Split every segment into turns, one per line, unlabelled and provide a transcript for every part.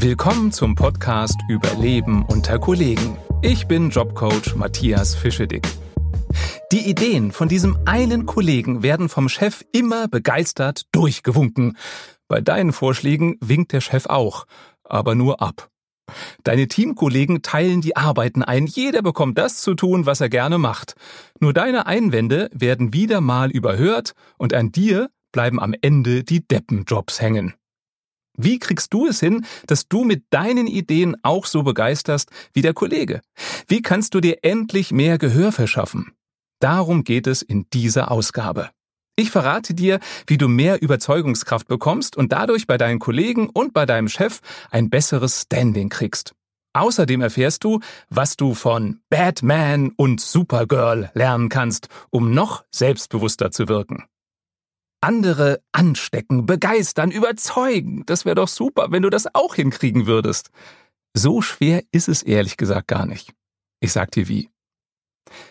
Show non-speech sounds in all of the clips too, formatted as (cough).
Willkommen zum Podcast Überleben unter Kollegen. Ich bin Jobcoach Matthias Fischedick. Die Ideen von diesem einen Kollegen werden vom Chef immer begeistert durchgewunken. Bei deinen Vorschlägen winkt der Chef auch, aber nur ab. Deine Teamkollegen teilen die Arbeiten ein, jeder bekommt das zu tun, was er gerne macht. Nur deine Einwände werden wieder mal überhört und an dir bleiben am Ende die Deppenjobs hängen. Wie kriegst du es hin, dass du mit deinen Ideen auch so begeisterst wie der Kollege? Wie kannst du dir endlich mehr Gehör verschaffen? Darum geht es in dieser Ausgabe. Ich verrate dir, wie du mehr Überzeugungskraft bekommst und dadurch bei deinen Kollegen und bei deinem Chef ein besseres Standing kriegst. Außerdem erfährst du, was du von Batman und Supergirl lernen kannst, um noch selbstbewusster zu wirken. Andere anstecken, begeistern, überzeugen. Das wäre doch super, wenn du das auch hinkriegen würdest. So schwer ist es ehrlich gesagt gar nicht. Ich sag dir wie.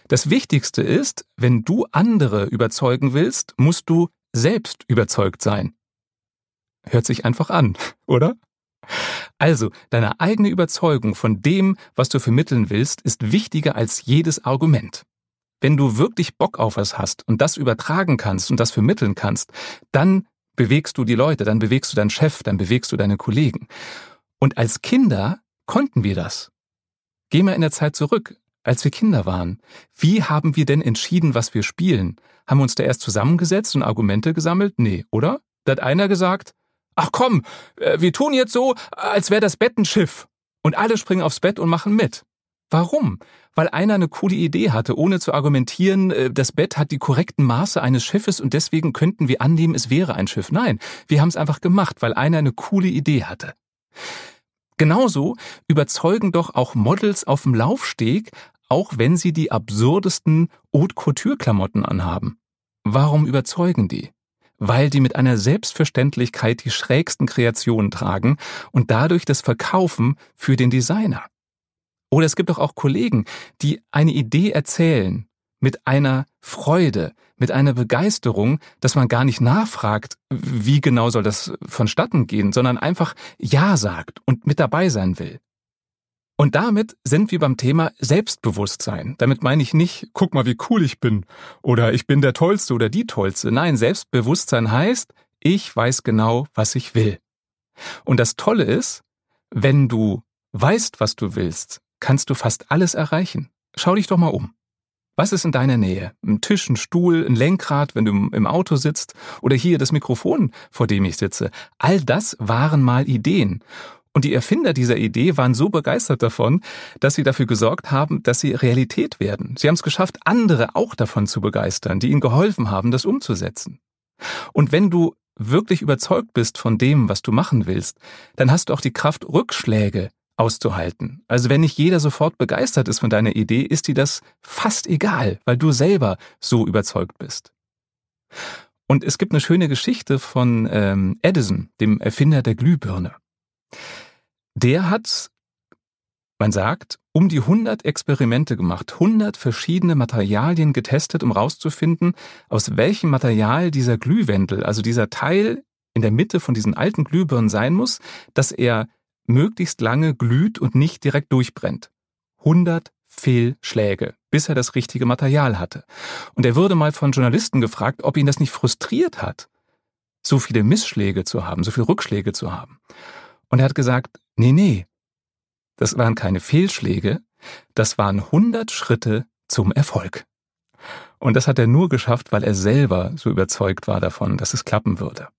Das Wichtigste ist, wenn du andere überzeugen willst, musst du selbst überzeugt sein. Hört sich einfach an, (laughs) oder? Also, deine eigene Überzeugung von dem, was du vermitteln willst, ist wichtiger als jedes Argument. Wenn du wirklich Bock auf was hast und das übertragen kannst und das vermitteln kannst, dann bewegst du die Leute, dann bewegst du deinen Chef, dann bewegst du deine Kollegen. Und als Kinder konnten wir das. Geh mal in der Zeit zurück, als wir Kinder waren. Wie haben wir denn entschieden, was wir spielen? Haben wir uns da erst zusammengesetzt und Argumente gesammelt? Nee, oder? Da hat einer gesagt, ach komm, äh, wir tun jetzt so, als wäre das Bett ein Schiff. Und alle springen aufs Bett und machen mit. Warum? Weil einer eine coole Idee hatte, ohne zu argumentieren, äh, das Bett hat die korrekten Maße eines Schiffes und deswegen könnten wir annehmen, es wäre ein Schiff. Nein, wir haben es einfach gemacht, weil einer eine coole Idee hatte. Genauso überzeugen doch auch Models auf dem Laufsteg, auch wenn sie die absurdesten Haute Couture Klamotten anhaben. Warum überzeugen die? Weil die mit einer Selbstverständlichkeit die schrägsten Kreationen tragen und dadurch das Verkaufen für den Designer. Oder es gibt doch auch Kollegen, die eine Idee erzählen mit einer Freude, mit einer Begeisterung, dass man gar nicht nachfragt, wie genau soll das vonstatten gehen, sondern einfach Ja sagt und mit dabei sein will. Und damit sind wir beim Thema Selbstbewusstsein. Damit meine ich nicht, guck mal, wie cool ich bin oder ich bin der Tollste oder die Tollste. Nein, Selbstbewusstsein heißt, ich weiß genau, was ich will. Und das Tolle ist, wenn du weißt, was du willst, kannst du fast alles erreichen. Schau dich doch mal um. Was ist in deiner Nähe? Ein Tisch, ein Stuhl, ein Lenkrad, wenn du im Auto sitzt oder hier das Mikrofon, vor dem ich sitze. All das waren mal Ideen. Und die Erfinder dieser Idee waren so begeistert davon, dass sie dafür gesorgt haben, dass sie Realität werden. Sie haben es geschafft, andere auch davon zu begeistern, die ihnen geholfen haben, das umzusetzen. Und wenn du wirklich überzeugt bist von dem, was du machen willst, dann hast du auch die Kraft, Rückschläge auszuhalten. Also wenn nicht jeder sofort begeistert ist von deiner Idee, ist dir das fast egal, weil du selber so überzeugt bist. Und es gibt eine schöne Geschichte von ähm, Edison, dem Erfinder der Glühbirne. Der hat, man sagt, um die 100 Experimente gemacht, 100 verschiedene Materialien getestet, um rauszufinden, aus welchem Material dieser Glühwendel, also dieser Teil in der Mitte von diesen alten Glühbirnen sein muss, dass er möglichst lange glüht und nicht direkt durchbrennt. 100 Fehlschläge, bis er das richtige Material hatte. Und er wurde mal von Journalisten gefragt, ob ihn das nicht frustriert hat, so viele Missschläge zu haben, so viele Rückschläge zu haben. Und er hat gesagt, nee, nee, das waren keine Fehlschläge, das waren 100 Schritte zum Erfolg. Und das hat er nur geschafft, weil er selber so überzeugt war davon, dass es klappen würde.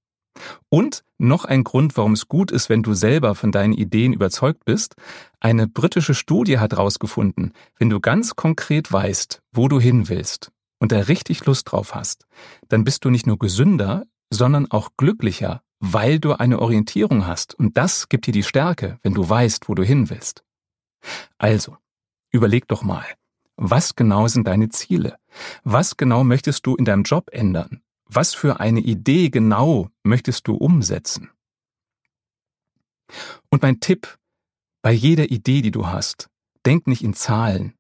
Und noch ein Grund, warum es gut ist, wenn du selber von deinen Ideen überzeugt bist. Eine britische Studie hat herausgefunden, wenn du ganz konkret weißt, wo du hin willst und da richtig Lust drauf hast, dann bist du nicht nur gesünder, sondern auch glücklicher, weil du eine Orientierung hast. Und das gibt dir die Stärke, wenn du weißt, wo du hin willst. Also, überleg doch mal, was genau sind deine Ziele? Was genau möchtest du in deinem Job ändern? Was für eine Idee genau möchtest du umsetzen? Und mein Tipp, bei jeder Idee, die du hast, denk nicht in Zahlen,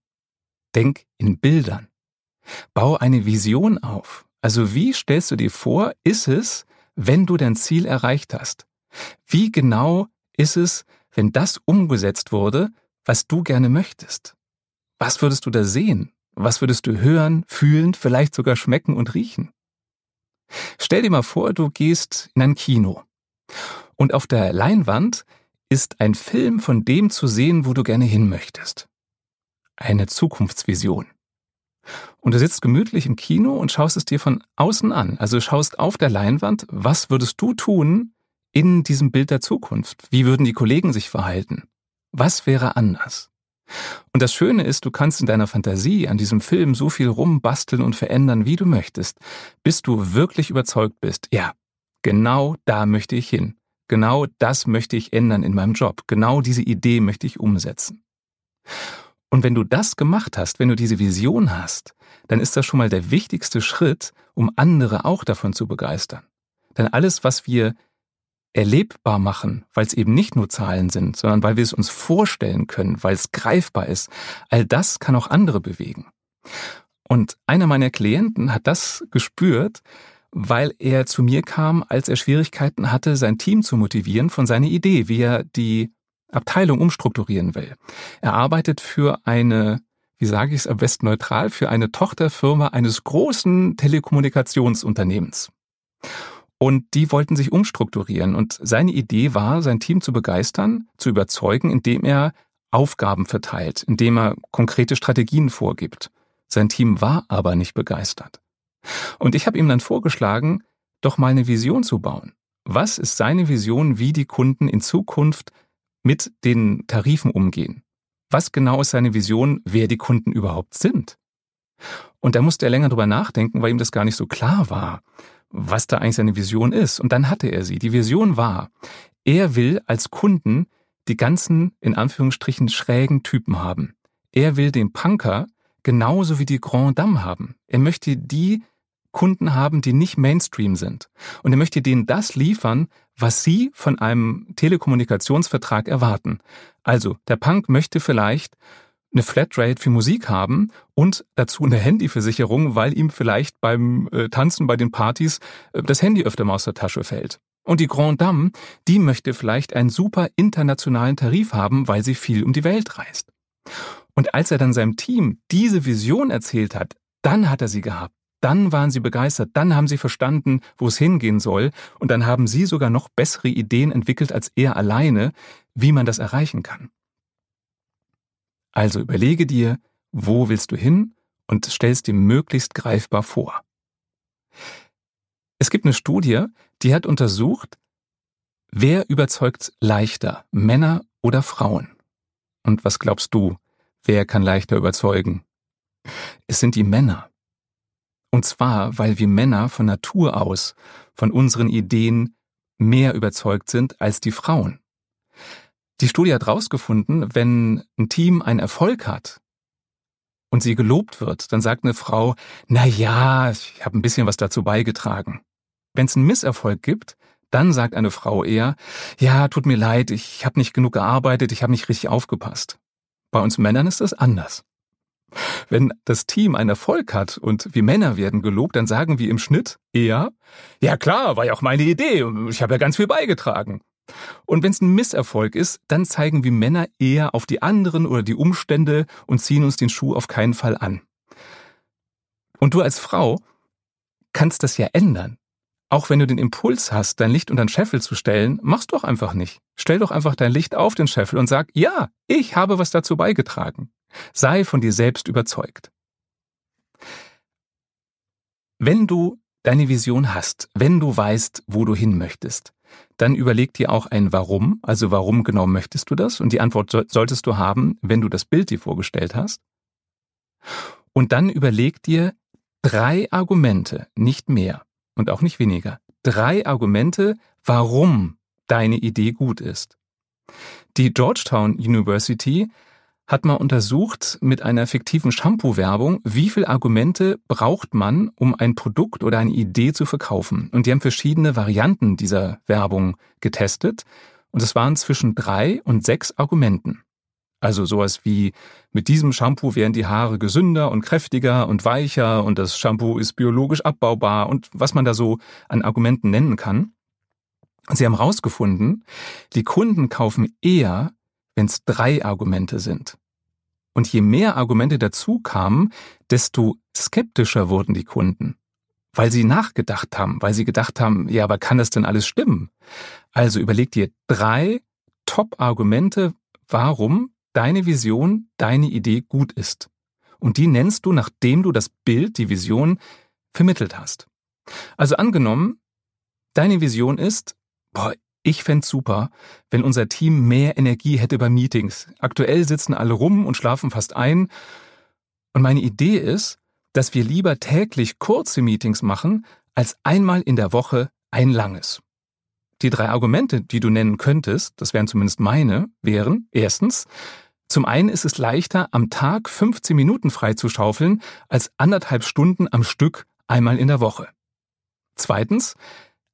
denk in Bildern. Bau eine Vision auf. Also wie stellst du dir vor, ist es, wenn du dein Ziel erreicht hast? Wie genau ist es, wenn das umgesetzt wurde, was du gerne möchtest? Was würdest du da sehen? Was würdest du hören, fühlen, vielleicht sogar schmecken und riechen? Stell dir mal vor, du gehst in ein Kino und auf der Leinwand ist ein Film von dem zu sehen, wo du gerne hin möchtest. Eine Zukunftsvision. Und du sitzt gemütlich im Kino und schaust es dir von außen an. Also schaust auf der Leinwand, was würdest du tun in diesem Bild der Zukunft? Wie würden die Kollegen sich verhalten? Was wäre anders? Und das Schöne ist, du kannst in deiner Fantasie an diesem Film so viel rumbasteln und verändern, wie du möchtest, bis du wirklich überzeugt bist, ja, genau da möchte ich hin. Genau das möchte ich ändern in meinem Job. Genau diese Idee möchte ich umsetzen. Und wenn du das gemacht hast, wenn du diese Vision hast, dann ist das schon mal der wichtigste Schritt, um andere auch davon zu begeistern. Denn alles, was wir erlebbar machen, weil es eben nicht nur Zahlen sind, sondern weil wir es uns vorstellen können, weil es greifbar ist, all das kann auch andere bewegen. Und einer meiner Klienten hat das gespürt, weil er zu mir kam, als er Schwierigkeiten hatte, sein Team zu motivieren von seiner Idee, wie er die Abteilung umstrukturieren will. Er arbeitet für eine, wie sage ich es am besten neutral, für eine Tochterfirma eines großen Telekommunikationsunternehmens. Und die wollten sich umstrukturieren. Und seine Idee war, sein Team zu begeistern, zu überzeugen, indem er Aufgaben verteilt, indem er konkrete Strategien vorgibt. Sein Team war aber nicht begeistert. Und ich habe ihm dann vorgeschlagen, doch mal eine Vision zu bauen. Was ist seine Vision, wie die Kunden in Zukunft mit den Tarifen umgehen? Was genau ist seine Vision, wer die Kunden überhaupt sind? Und da musste er länger drüber nachdenken, weil ihm das gar nicht so klar war, was da eigentlich seine Vision ist. Und dann hatte er sie. Die Vision war, er will als Kunden die ganzen, in Anführungsstrichen, schrägen Typen haben. Er will den Punker genauso wie die Grand Dame haben. Er möchte die Kunden haben, die nicht Mainstream sind. Und er möchte denen das liefern, was sie von einem Telekommunikationsvertrag erwarten. Also, der Punk möchte vielleicht eine Flatrate für Musik haben und dazu eine Handyversicherung, weil ihm vielleicht beim äh, Tanzen bei den Partys äh, das Handy öfter mal aus der Tasche fällt. Und die Grand Dame, die möchte vielleicht einen super internationalen Tarif haben, weil sie viel um die Welt reist. Und als er dann seinem Team diese Vision erzählt hat, dann hat er sie gehabt. Dann waren sie begeistert, dann haben sie verstanden, wo es hingehen soll, und dann haben sie sogar noch bessere Ideen entwickelt als er alleine, wie man das erreichen kann. Also überlege dir, wo willst du hin und stellst dir möglichst greifbar vor. Es gibt eine Studie, die hat untersucht, wer überzeugt leichter, Männer oder Frauen? Und was glaubst du, Wer kann leichter überzeugen? Es sind die Männer. Und zwar, weil wir Männer von Natur aus von unseren Ideen mehr überzeugt sind als die Frauen. Die Studie hat herausgefunden, wenn ein Team einen Erfolg hat und sie gelobt wird, dann sagt eine Frau, na ja, ich habe ein bisschen was dazu beigetragen. Wenn es einen Misserfolg gibt, dann sagt eine Frau eher, ja, tut mir leid, ich habe nicht genug gearbeitet, ich habe nicht richtig aufgepasst. Bei uns Männern ist das anders. Wenn das Team einen Erfolg hat und wir Männer werden gelobt, dann sagen wir im Schnitt eher, ja klar, war ja auch meine Idee, ich habe ja ganz viel beigetragen. Und wenn es ein Misserfolg ist, dann zeigen wir Männer eher auf die anderen oder die Umstände und ziehen uns den Schuh auf keinen Fall an. Und du als Frau kannst das ja ändern. Auch wenn du den Impuls hast, dein Licht unter den Scheffel zu stellen, mach's doch einfach nicht. Stell doch einfach dein Licht auf den Scheffel und sag, ja, ich habe was dazu beigetragen. Sei von dir selbst überzeugt. Wenn du deine Vision hast, wenn du weißt, wo du hin möchtest, dann überleg dir auch ein Warum, also warum genau möchtest du das? Und die Antwort solltest du haben, wenn du das Bild dir vorgestellt hast. Und dann überleg dir drei Argumente, nicht mehr, und auch nicht weniger. Drei Argumente, warum deine Idee gut ist. Die Georgetown University hat mal untersucht mit einer fiktiven Shampoo-Werbung, wie viele Argumente braucht man, um ein Produkt oder eine Idee zu verkaufen. Und die haben verschiedene Varianten dieser Werbung getestet. Und es waren zwischen drei und sechs Argumenten. Also sowas wie, mit diesem Shampoo werden die Haare gesünder und kräftiger und weicher und das Shampoo ist biologisch abbaubar und was man da so an Argumenten nennen kann. Sie haben herausgefunden, die Kunden kaufen eher, wenn es drei Argumente sind. Und je mehr Argumente dazu kamen, desto skeptischer wurden die Kunden, weil sie nachgedacht haben, weil sie gedacht haben, ja, aber kann das denn alles stimmen? Also überleg dir drei Top-Argumente, warum deine Vision, deine Idee gut ist. Und die nennst du, nachdem du das Bild, die Vision vermittelt hast. Also angenommen, deine Vision ist, boah, ich fände super, wenn unser Team mehr Energie hätte bei Meetings. Aktuell sitzen alle rum und schlafen fast ein. Und meine Idee ist, dass wir lieber täglich kurze Meetings machen, als einmal in der Woche ein langes. Die drei Argumente, die du nennen könntest, das wären zumindest meine, wären erstens, zum einen ist es leichter, am Tag 15 Minuten freizuschaufeln, als anderthalb Stunden am Stück einmal in der Woche. Zweitens,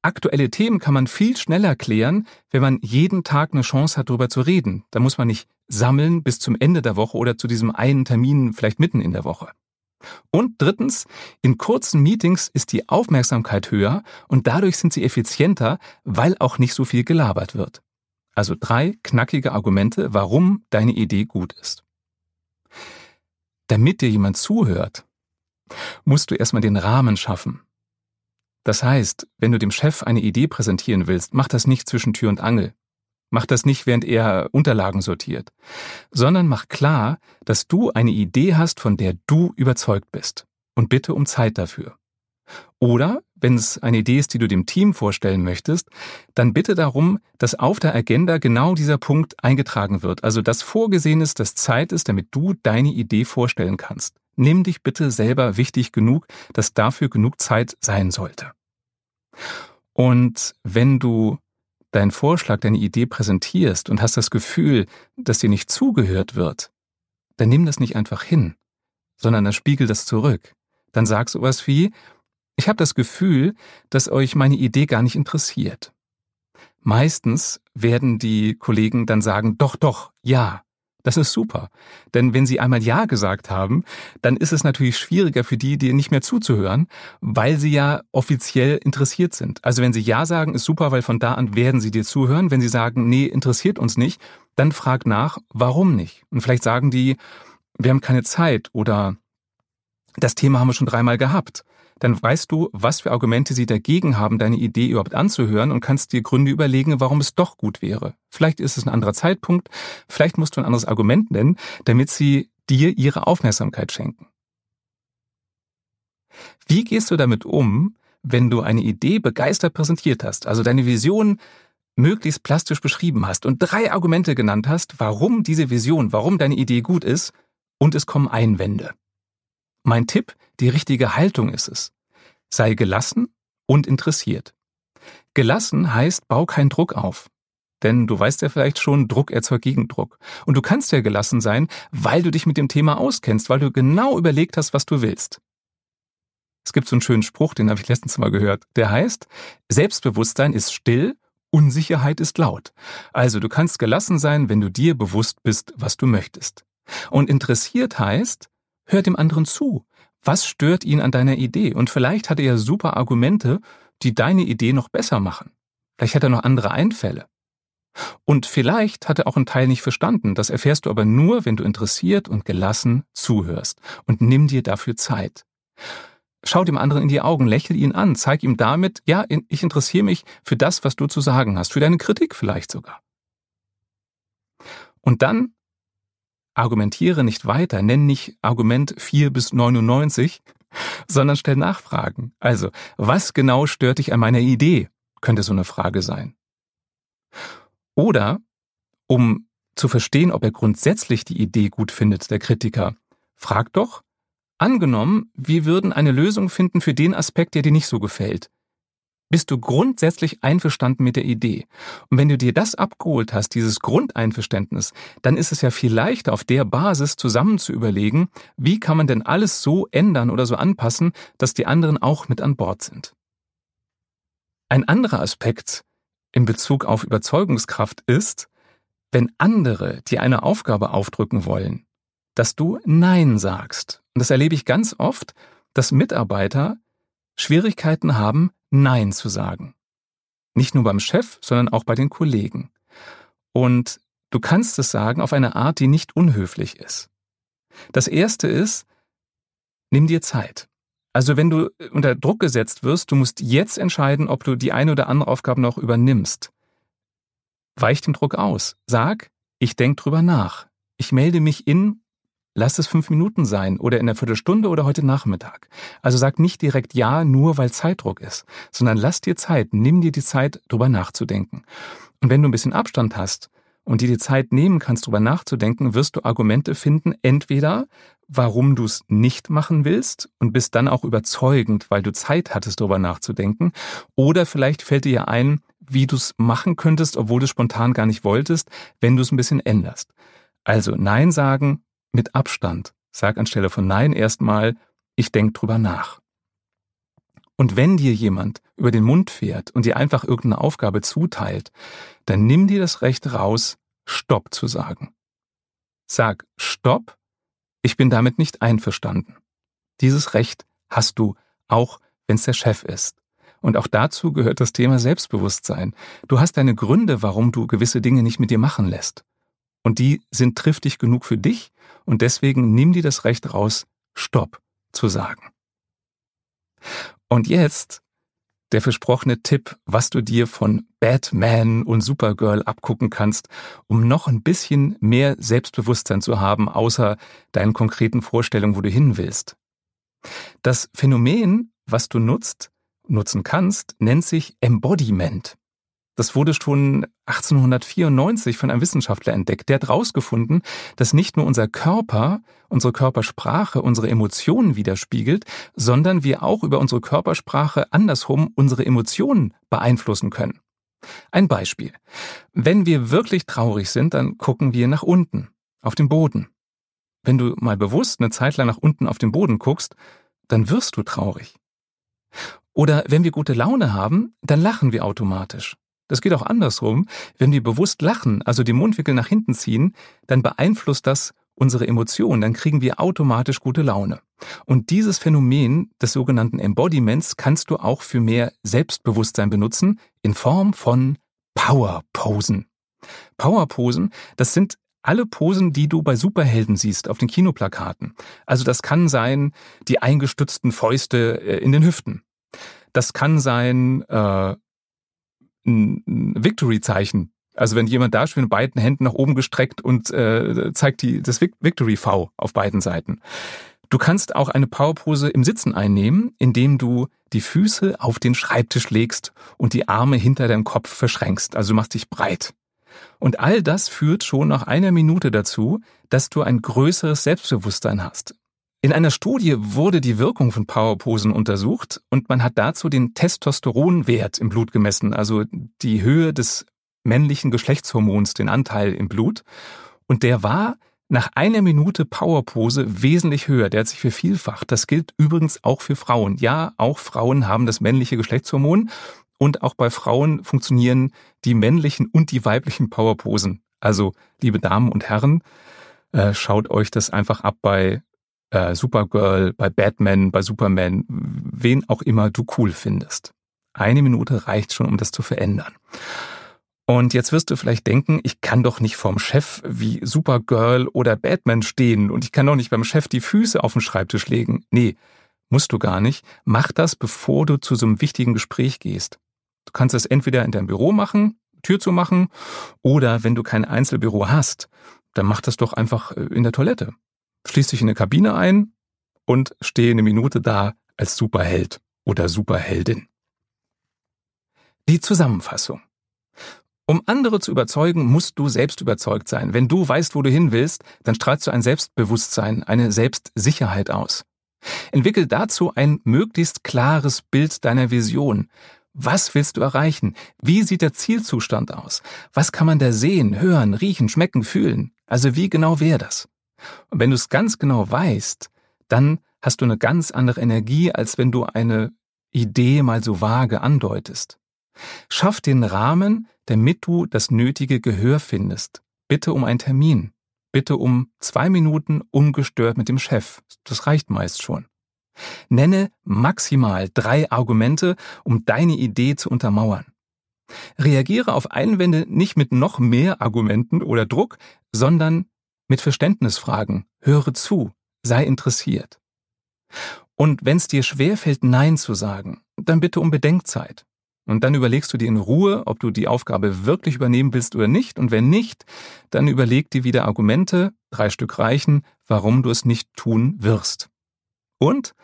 aktuelle Themen kann man viel schneller klären, wenn man jeden Tag eine Chance hat, darüber zu reden. Da muss man nicht sammeln bis zum Ende der Woche oder zu diesem einen Termin vielleicht mitten in der Woche. Und drittens, in kurzen Meetings ist die Aufmerksamkeit höher und dadurch sind sie effizienter, weil auch nicht so viel gelabert wird. Also drei knackige Argumente, warum deine Idee gut ist. Damit dir jemand zuhört, musst du erstmal den Rahmen schaffen. Das heißt, wenn du dem Chef eine Idee präsentieren willst, mach das nicht zwischen Tür und Angel. Mach das nicht, während er Unterlagen sortiert, sondern mach klar, dass du eine Idee hast, von der du überzeugt bist und bitte um Zeit dafür. Oder, wenn es eine Idee ist, die du dem Team vorstellen möchtest, dann bitte darum, dass auf der Agenda genau dieser Punkt eingetragen wird, also dass vorgesehen ist, dass Zeit ist, damit du deine Idee vorstellen kannst. Nimm dich bitte selber wichtig genug, dass dafür genug Zeit sein sollte. Und wenn du deinen Vorschlag, deine Idee präsentierst und hast das Gefühl, dass dir nicht zugehört wird, dann nimm das nicht einfach hin, sondern dann spiegel das zurück. Dann sag sowas wie, ich habe das Gefühl, dass euch meine Idee gar nicht interessiert. Meistens werden die Kollegen dann sagen, doch, doch, ja, das ist super. Denn wenn sie einmal Ja gesagt haben, dann ist es natürlich schwieriger für die, dir nicht mehr zuzuhören, weil sie ja offiziell interessiert sind. Also wenn sie Ja sagen, ist super, weil von da an werden sie dir zuhören. Wenn sie sagen, nee, interessiert uns nicht, dann frag nach, warum nicht? Und vielleicht sagen die, wir haben keine Zeit oder das Thema haben wir schon dreimal gehabt dann weißt du, was für Argumente sie dagegen haben, deine Idee überhaupt anzuhören und kannst dir Gründe überlegen, warum es doch gut wäre. Vielleicht ist es ein anderer Zeitpunkt, vielleicht musst du ein anderes Argument nennen, damit sie dir ihre Aufmerksamkeit schenken. Wie gehst du damit um, wenn du eine Idee begeistert präsentiert hast, also deine Vision möglichst plastisch beschrieben hast und drei Argumente genannt hast, warum diese Vision, warum deine Idee gut ist, und es kommen Einwände? Mein Tipp, die richtige Haltung ist es. Sei gelassen und interessiert. Gelassen heißt, bau keinen Druck auf. Denn du weißt ja vielleicht schon, Druck erzeugt Gegendruck. Und du kannst ja gelassen sein, weil du dich mit dem Thema auskennst, weil du genau überlegt hast, was du willst. Es gibt so einen schönen Spruch, den habe ich letztens mal gehört. Der heißt, Selbstbewusstsein ist still, Unsicherheit ist laut. Also du kannst gelassen sein, wenn du dir bewusst bist, was du möchtest. Und interessiert heißt, Hör dem anderen zu. Was stört ihn an deiner Idee? Und vielleicht hat er ja super Argumente, die deine Idee noch besser machen. Vielleicht hat er noch andere Einfälle. Und vielleicht hat er auch einen Teil nicht verstanden. Das erfährst du aber nur, wenn du interessiert und gelassen zuhörst. Und nimm dir dafür Zeit. Schau dem anderen in die Augen, lächel ihn an, zeig ihm damit, ja, ich interessiere mich für das, was du zu sagen hast, für deine Kritik vielleicht sogar. Und dann Argumentiere nicht weiter, nenn nicht Argument 4 bis 99, sondern stell Nachfragen. Also, was genau stört dich an meiner Idee? Könnte so eine Frage sein. Oder, um zu verstehen, ob er grundsätzlich die Idee gut findet, der Kritiker, frag doch, angenommen, wir würden eine Lösung finden für den Aspekt, der dir nicht so gefällt bist du grundsätzlich einverstanden mit der Idee. Und wenn du dir das abgeholt hast, dieses Grundeinverständnis, dann ist es ja viel leichter, auf der Basis zusammen zu überlegen, wie kann man denn alles so ändern oder so anpassen, dass die anderen auch mit an Bord sind. Ein anderer Aspekt in Bezug auf Überzeugungskraft ist, wenn andere dir eine Aufgabe aufdrücken wollen, dass du Nein sagst. Und das erlebe ich ganz oft, dass Mitarbeiter Schwierigkeiten haben, Nein zu sagen. Nicht nur beim Chef, sondern auch bei den Kollegen. Und du kannst es sagen auf eine Art, die nicht unhöflich ist. Das erste ist, nimm dir Zeit. Also wenn du unter Druck gesetzt wirst, du musst jetzt entscheiden, ob du die eine oder andere Aufgabe noch übernimmst. Weich dem Druck aus. Sag, ich denke drüber nach. Ich melde mich in, lass es fünf Minuten sein oder in einer Viertelstunde oder heute Nachmittag. Also sag nicht direkt ja, nur weil Zeitdruck ist, sondern lass dir Zeit, nimm dir die Zeit, drüber nachzudenken. Und wenn du ein bisschen Abstand hast und dir die Zeit nehmen kannst, drüber nachzudenken, wirst du Argumente finden, entweder warum du es nicht machen willst und bist dann auch überzeugend, weil du Zeit hattest, darüber nachzudenken. Oder vielleicht fällt dir ein, wie du es machen könntest, obwohl du es spontan gar nicht wolltest, wenn du es ein bisschen änderst. Also Nein sagen mit Abstand. Sag anstelle von Nein erstmal, ich denke drüber nach. Und wenn dir jemand über den Mund fährt und dir einfach irgendeine Aufgabe zuteilt, dann nimm dir das Recht raus, Stopp zu sagen. Sag Stopp ich bin damit nicht einverstanden. Dieses Recht hast du, auch wenn es der Chef ist. Und auch dazu gehört das Thema Selbstbewusstsein. Du hast deine Gründe, warum du gewisse Dinge nicht mit dir machen lässt. Und die sind triftig genug für dich und deswegen nimm dir das Recht raus, Stopp zu sagen. Und jetzt der versprochene Tipp, was du dir von Batman und Supergirl abgucken kannst, um noch ein bisschen mehr Selbstbewusstsein zu haben, außer deinen konkreten Vorstellungen, wo du hin willst. Das Phänomen, was du nutzt, nutzen kannst, nennt sich Embodiment. Das wurde schon 1894 von einem Wissenschaftler entdeckt. Der hat herausgefunden, dass nicht nur unser Körper, unsere Körpersprache, unsere Emotionen widerspiegelt, sondern wir auch über unsere Körpersprache andersrum unsere Emotionen beeinflussen können. Ein Beispiel. Wenn wir wirklich traurig sind, dann gucken wir nach unten, auf den Boden. Wenn du mal bewusst eine Zeit lang nach unten auf den Boden guckst, dann wirst du traurig. Oder wenn wir gute Laune haben, dann lachen wir automatisch. Das geht auch andersrum. Wenn wir bewusst lachen, also die Mundwinkel nach hinten ziehen, dann beeinflusst das unsere Emotionen, dann kriegen wir automatisch gute Laune. Und dieses Phänomen des sogenannten Embodiments kannst du auch für mehr Selbstbewusstsein benutzen in Form von Powerposen. Powerposen, das sind alle Posen, die du bei Superhelden siehst auf den Kinoplakaten. Also das kann sein die eingestützten Fäuste äh, in den Hüften. Das kann sein äh, ein Victory-Zeichen. Also wenn jemand da steht mit beiden Händen nach oben gestreckt und äh, zeigt die, das Victory V auf beiden Seiten. Du kannst auch eine Powerpose im Sitzen einnehmen, indem du die Füße auf den Schreibtisch legst und die Arme hinter deinem Kopf verschränkst. Also du machst dich breit. Und all das führt schon nach einer Minute dazu, dass du ein größeres Selbstbewusstsein hast. In einer Studie wurde die Wirkung von Powerposen untersucht und man hat dazu den Testosteronwert im Blut gemessen, also die Höhe des männlichen Geschlechtshormons, den Anteil im Blut. Und der war nach einer Minute Powerpose wesentlich höher. Der hat sich vervielfacht. Das gilt übrigens auch für Frauen. Ja, auch Frauen haben das männliche Geschlechtshormon und auch bei Frauen funktionieren die männlichen und die weiblichen Powerposen. Also, liebe Damen und Herren, äh, schaut euch das einfach ab bei äh, Supergirl, bei Batman, bei Superman, wen auch immer du cool findest. Eine Minute reicht schon, um das zu verändern. Und jetzt wirst du vielleicht denken, ich kann doch nicht vorm Chef wie Supergirl oder Batman stehen und ich kann doch nicht beim Chef die Füße auf den Schreibtisch legen. Nee, musst du gar nicht. Mach das, bevor du zu so einem wichtigen Gespräch gehst. Du kannst es entweder in deinem Büro machen, Tür zu machen, oder wenn du kein Einzelbüro hast, dann mach das doch einfach äh, in der Toilette schließ dich in eine Kabine ein und stehe eine Minute da als Superheld oder Superheldin. Die Zusammenfassung. Um andere zu überzeugen, musst du selbst überzeugt sein. Wenn du weißt, wo du hin willst, dann strahlst du ein Selbstbewusstsein, eine Selbstsicherheit aus. Entwickel dazu ein möglichst klares Bild deiner Vision. Was willst du erreichen? Wie sieht der Zielzustand aus? Was kann man da sehen, hören, riechen, schmecken, fühlen? Also wie genau wäre das? Und wenn du es ganz genau weißt, dann hast du eine ganz andere Energie, als wenn du eine Idee mal so vage andeutest. Schaff den Rahmen, damit du das nötige Gehör findest. Bitte um einen Termin. Bitte um zwei Minuten ungestört mit dem Chef. Das reicht meist schon. Nenne maximal drei Argumente, um deine Idee zu untermauern. Reagiere auf Einwände nicht mit noch mehr Argumenten oder Druck, sondern mit Verständnisfragen. Höre zu, sei interessiert. Und wenn es dir schwerfällt, Nein zu sagen, dann bitte um Bedenkzeit. Und dann überlegst du dir in Ruhe, ob du die Aufgabe wirklich übernehmen willst oder nicht. Und wenn nicht, dann überleg dir wieder Argumente, drei Stück reichen, warum du es nicht tun wirst. Und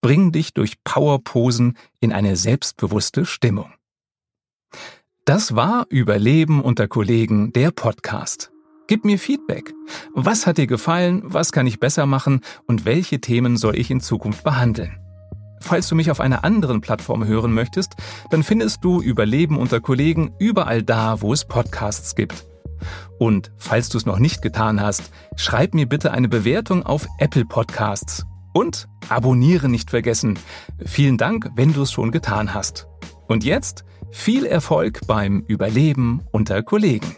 bring dich durch Powerposen in eine selbstbewusste Stimmung. Das war Überleben unter Kollegen, der Podcast. Gib mir Feedback. Was hat dir gefallen? Was kann ich besser machen? Und welche Themen soll ich in Zukunft behandeln? Falls du mich auf einer anderen Plattform hören möchtest, dann findest du Überleben unter Kollegen überall da, wo es Podcasts gibt. Und falls du es noch nicht getan hast, schreib mir bitte eine Bewertung auf Apple Podcasts. Und abonniere nicht vergessen. Vielen Dank, wenn du es schon getan hast. Und jetzt viel Erfolg beim Überleben unter Kollegen.